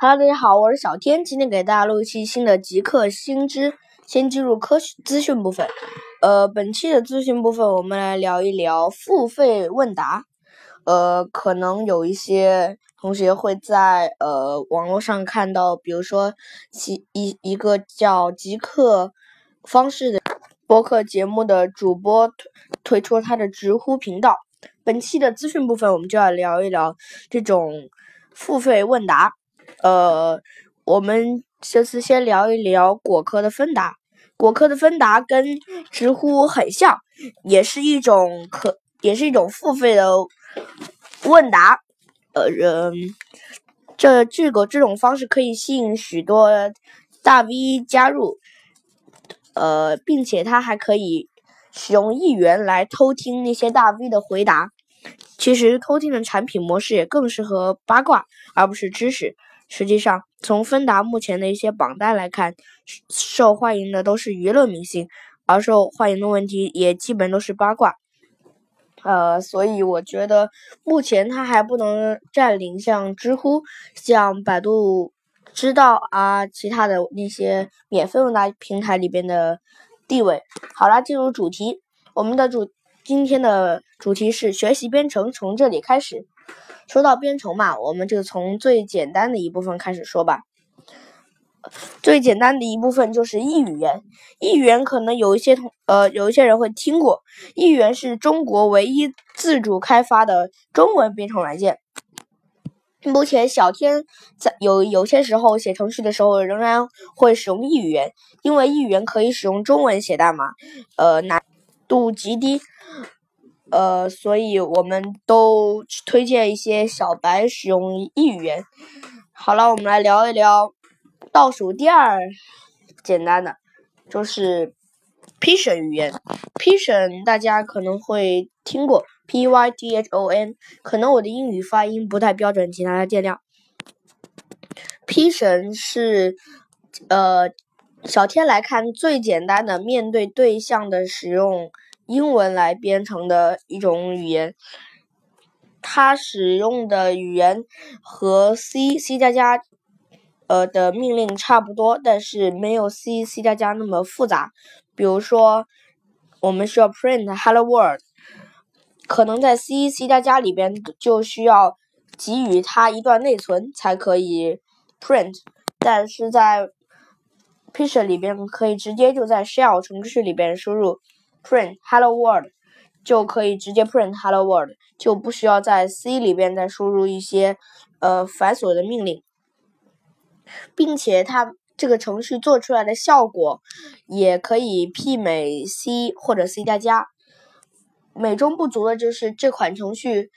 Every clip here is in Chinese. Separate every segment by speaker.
Speaker 1: Hello，大家好，我是小天，今天给大家录一期新的极客新知。先进入科学资讯部分。呃，本期的资讯部分，我们来聊一聊付费问答。呃，可能有一些同学会在呃网络上看到，比如说其一一个叫极客方式的播客节目的主播推推出他的知乎频道。本期的资讯部分，我们就要聊一聊这种付费问答。呃，我们这次先聊一聊果壳的芬达。果壳的芬达跟知乎很像，也是一种可，也是一种付费的问答。呃，人这这个这种方式可以吸引许多大 V 加入。呃，并且它还可以使用一元来偷听那些大 V 的回答。其实偷听的产品模式也更适合八卦，而不是知识。实际上，从芬达目前的一些榜单来看，受欢迎的都是娱乐明星，而受欢迎的问题也基本都是八卦。呃，所以我觉得目前它还不能占领像知乎、像百度知道啊其他的那些免费问答平台里边的地位。好了，进入主题，我们的主今天的主题是学习编程，从这里开始。说到编程嘛，我们就从最简单的一部分开始说吧。最简单的一部分就是 E 语言。E 语言可能有一些同呃有一些人会听过，E 语言是中国唯一自主开发的中文编程软件。目前小天在有有些时候写程序的时候仍然会使用 E 语言，因为 E 语言可以使用中文写代码，呃难度极低。呃，所以我们都推荐一些小白使用一语言。好了，我们来聊一聊倒数第二简单的，就是 Python 语言。P 神大家可能会听过 P Y T H O N，可能我的英语发音不太标准，请大家见谅。Python 是呃小天来看最简单的面对对象的使用。英文来编程的一种语言，它使用的语言和 C、C 加加呃的命令差不多，但是没有 C、C 加加那么复杂。比如说，我们需要 print hello world，可能在 C、C 加加里边就需要给予它一段内存才可以 print，但是在 Python 里边可以直接就在 shell 程序里边输入。Print hello world 就可以直接 print hello world，就不需要在 C 里边再输入一些呃繁琐的命令，并且它这个程序做出来的效果也可以媲美 C 或者 C 加加。美中不足的就是这款程序，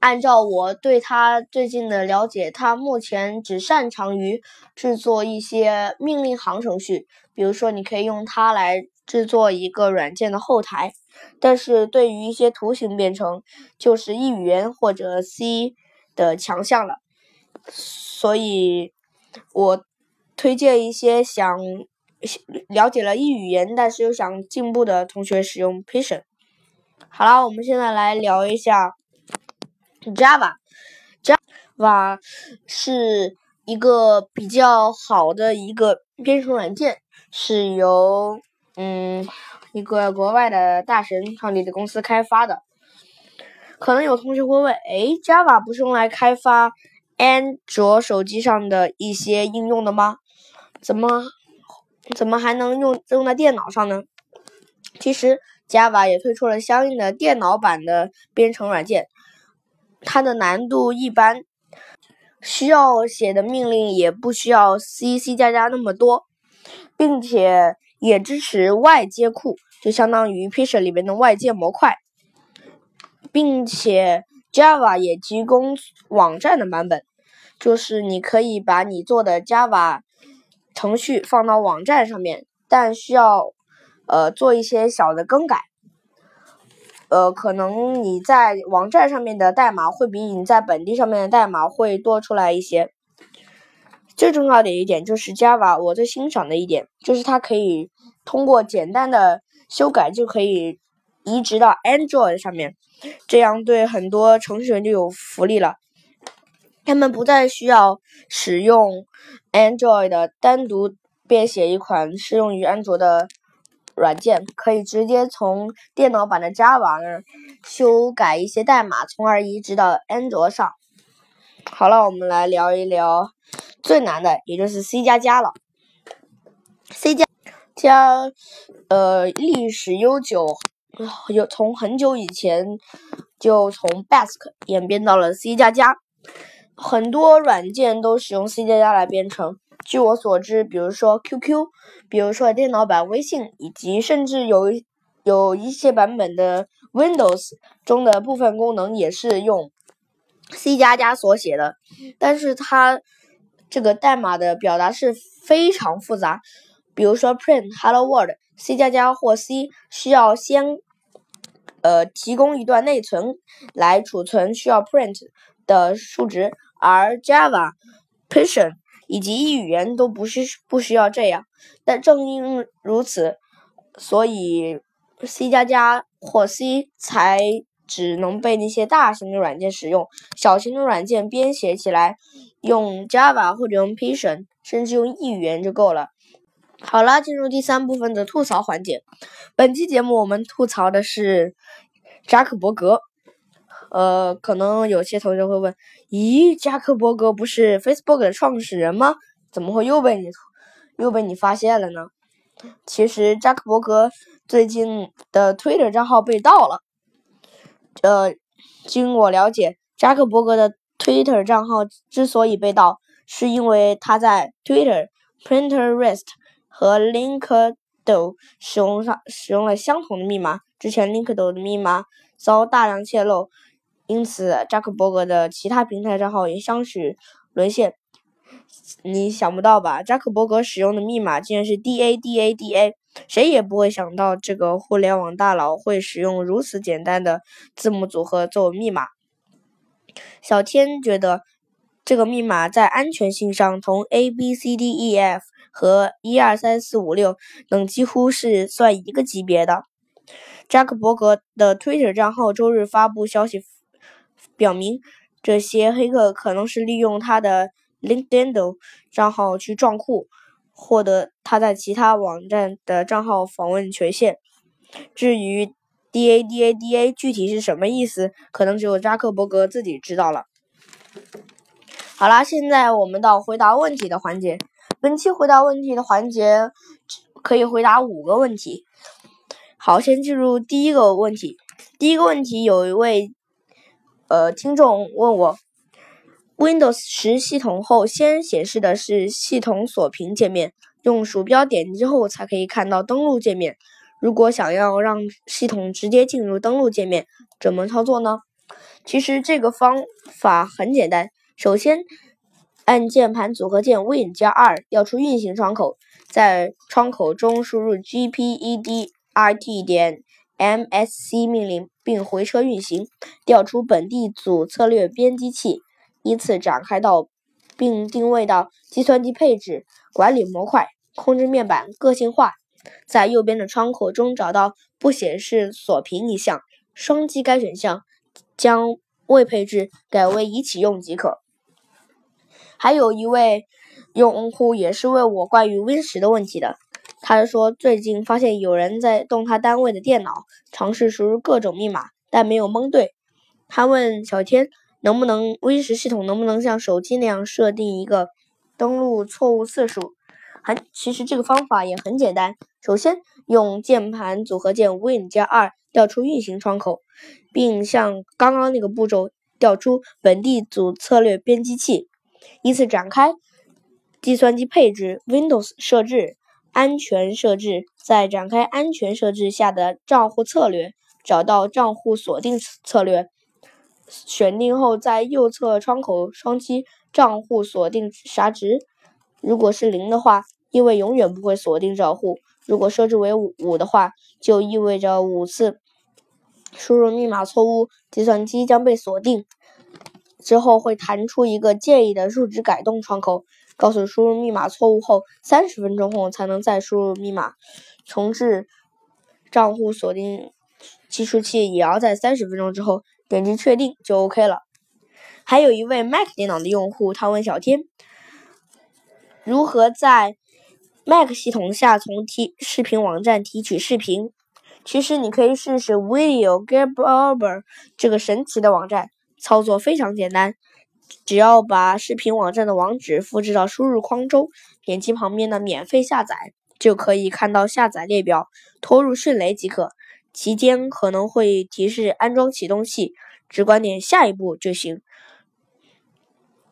Speaker 1: 按照我对它最近的了解，它目前只擅长于制作一些命令行程序，比如说你可以用它来。制作一个软件的后台，但是对于一些图形编程，就是 E 语言或者 C 的强项了。所以，我推荐一些想了解了 E 语言，但是又想进步的同学使用 Python。好了，我们现在来聊一下 Java。Java 是一个比较好的一个编程软件，是由嗯，一个国外的大神创立的公司开发的，可能有同学会问：哎，Java 不是用来开发安卓手机上的一些应用的吗？怎么怎么还能用用在电脑上呢？其实 Java 也推出了相应的电脑版的编程软件，它的难度一般，需要写的命令也不需要 C、C 加加那么多，并且。也支持外接库，就相当于 Python 里面的外接模块，并且 Java 也提供网站的版本，就是你可以把你做的 Java 程序放到网站上面，但需要呃做一些小的更改，呃，可能你在网站上面的代码会比你在本地上面的代码会多出来一些。最重要的一点就是 Java，我最欣赏的一点就是它可以通过简单的修改就可以移植到 Android 上面，这样对很多程序员就有福利了。他们不再需要使用 Android 单独编写一款适用于安卓的软件，可以直接从电脑版的 Java 那儿修改一些代码，从而移植到安卓上。好了，我们来聊一聊最难的，也就是 C 加加了。C 加加，呃，历史悠久，有从很久以前就从 Basic 演变到了 C 加加。很多软件都使用 C 加加来编程。据我所知，比如说 QQ，比如说电脑版微信，以及甚至有有一些版本的 Windows 中的部分功能也是用 C 加加所写的。但是它这个代码的表达式非常复杂。比如说 print hello world，C 加加或 C 需要先呃提供一段内存来储存需要 print 的数值。而 Java、Python 以及 E 语言都不是不需要这样，但正因如此，所以 C 加加或 C 才只能被那些大型的软件使用，小型的软件编写起来用 Java 或者用 Python，甚至用 E 语言就够了。好了，进入第三部分的吐槽环节。本期节目我们吐槽的是扎克伯格。呃，可能有些同学会问：咦，扎克伯格不是 Facebook 的创始人吗？怎么会又被你又被你发现了呢？其实，扎克伯格最近的 Twitter 账号被盗了。呃，经我了解，扎克伯格的 Twitter 账号之所以被盗，是因为他在 Twitter、Pinterest 和 LinkedIn 使用上使用了相同的密码。之前 LinkedIn 的密码遭大量泄露。因此，扎克伯格的其他平台账号也相许沦陷。你想不到吧？扎克伯格使用的密码竟然是 D A D A D A，谁也不会想到这个互联网大佬会使用如此简单的字母组合作为密码。小天觉得，这个密码在安全性上同 A B C D E F 和一二三四五六等几乎是算一个级别的。扎克伯格的 Twitter 账号周日发布消息。表明，这些黑客可能是利用他的 LinkedIn 账号去撞库，获得他在其他网站的账号访问权限。至于 DADADA 具体是什么意思，可能只有扎克伯格自己知道了。好啦，现在我们到回答问题的环节。本期回答问题的环节可以回答五个问题。好，先进入第一个问题。第一个问题有一位。呃，听众问我，Windows 十系统后先显示的是系统锁屏界面，用鼠标点击后才可以看到登录界面。如果想要让系统直接进入登录界面，怎么操作呢？其实这个方法很简单，首先按键盘组合键 Win 加 R 调出运行窗口，在窗口中输入 gpedit 点。MSC 命令并回车运行，调出本地组策略编辑器，依次展开到并定位到计算机配置、管理模块、控制面板、个性化，在右边的窗口中找到不显示锁屏一项，双击该选项，将未配置改为已启用即可。还有一位用户也是问我关于 Win 十的问题的。他说：“最近发现有人在动他单位的电脑，尝试输入各种密码，但没有蒙对。他问小天，能不能 Win 十系统能不能像手机那样设定一个登录错误次数？很，其实这个方法也很简单。首先，用键盘组合键 Win 加 R 调出运行窗口，并像刚刚那个步骤调出本地组策略编辑器，依次展开计算机配置 Windows 设置。”安全设置，在展开安全设置下的账户策略，找到账户锁定策略，选定后在右侧窗口双击账户锁定啥值。如果是零的话，意味永远不会锁定账户；如果设置为五的话，就意味着五次输入密码错误，计算机将被锁定。之后会弹出一个建议的数值改动窗口。告诉输入密码错误后，三十分钟后才能再输入密码。重置账户锁定计数器也要在三十分钟之后点击确定就 OK 了。还有一位 Mac 电脑的用户，他问小天，如何在 Mac 系统下从提视频网站提取视频？其实你可以试试 Video Grabber 这个神奇的网站，操作非常简单，只要把视频网站的网址复制到输入框中，点击旁边的免费下载，就可以看到下载列表，拖入迅雷即可。期间可能会提示安装启动器，只管点下一步就行。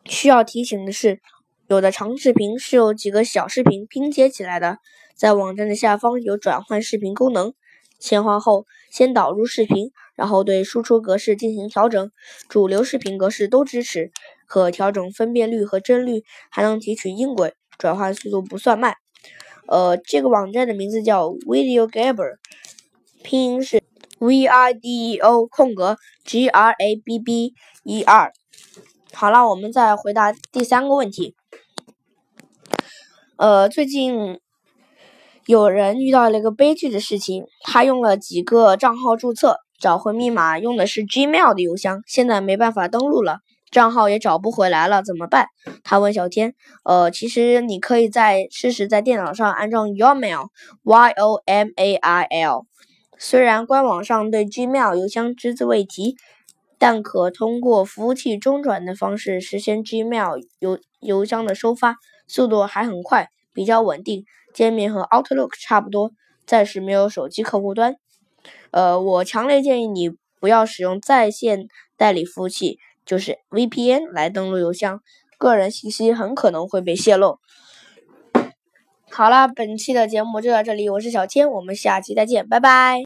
Speaker 1: 需要提醒的是，有的长视频是由几个小视频拼接起来的，在网站的下方有转换视频功能。切换后，先导入视频，然后对输出格式进行调整，主流视频格式都支持，可调整分辨率和帧率，还能提取音轨，转换速度不算慢。呃，这个网站的名字叫 Video Gabber 拼音是 V I D E O 空格 G R A B B E R。好了，我们再回答第三个问题。呃，最近。有人遇到了一个悲剧的事情，他用了几个账号注册，找回密码用的是 Gmail 的邮箱，现在没办法登录了，账号也找不回来了，怎么办？他问小天，呃，其实你可以在试试在电脑上安装 Yomail，Y O M A I L。虽然官网上对 Gmail 邮箱只字未提，但可通过服务器中转的方式实现 Gmail 邮邮箱的收发，速度还很快，比较稳定。界面和 Outlook 差不多，暂时没有手机客户端。呃，我强烈建议你不要使用在线代理服务器，就是 VPN 来登录邮箱，个人信息很可能会被泄露。好了，本期的节目就到这里，我是小千，我们下期再见，拜拜。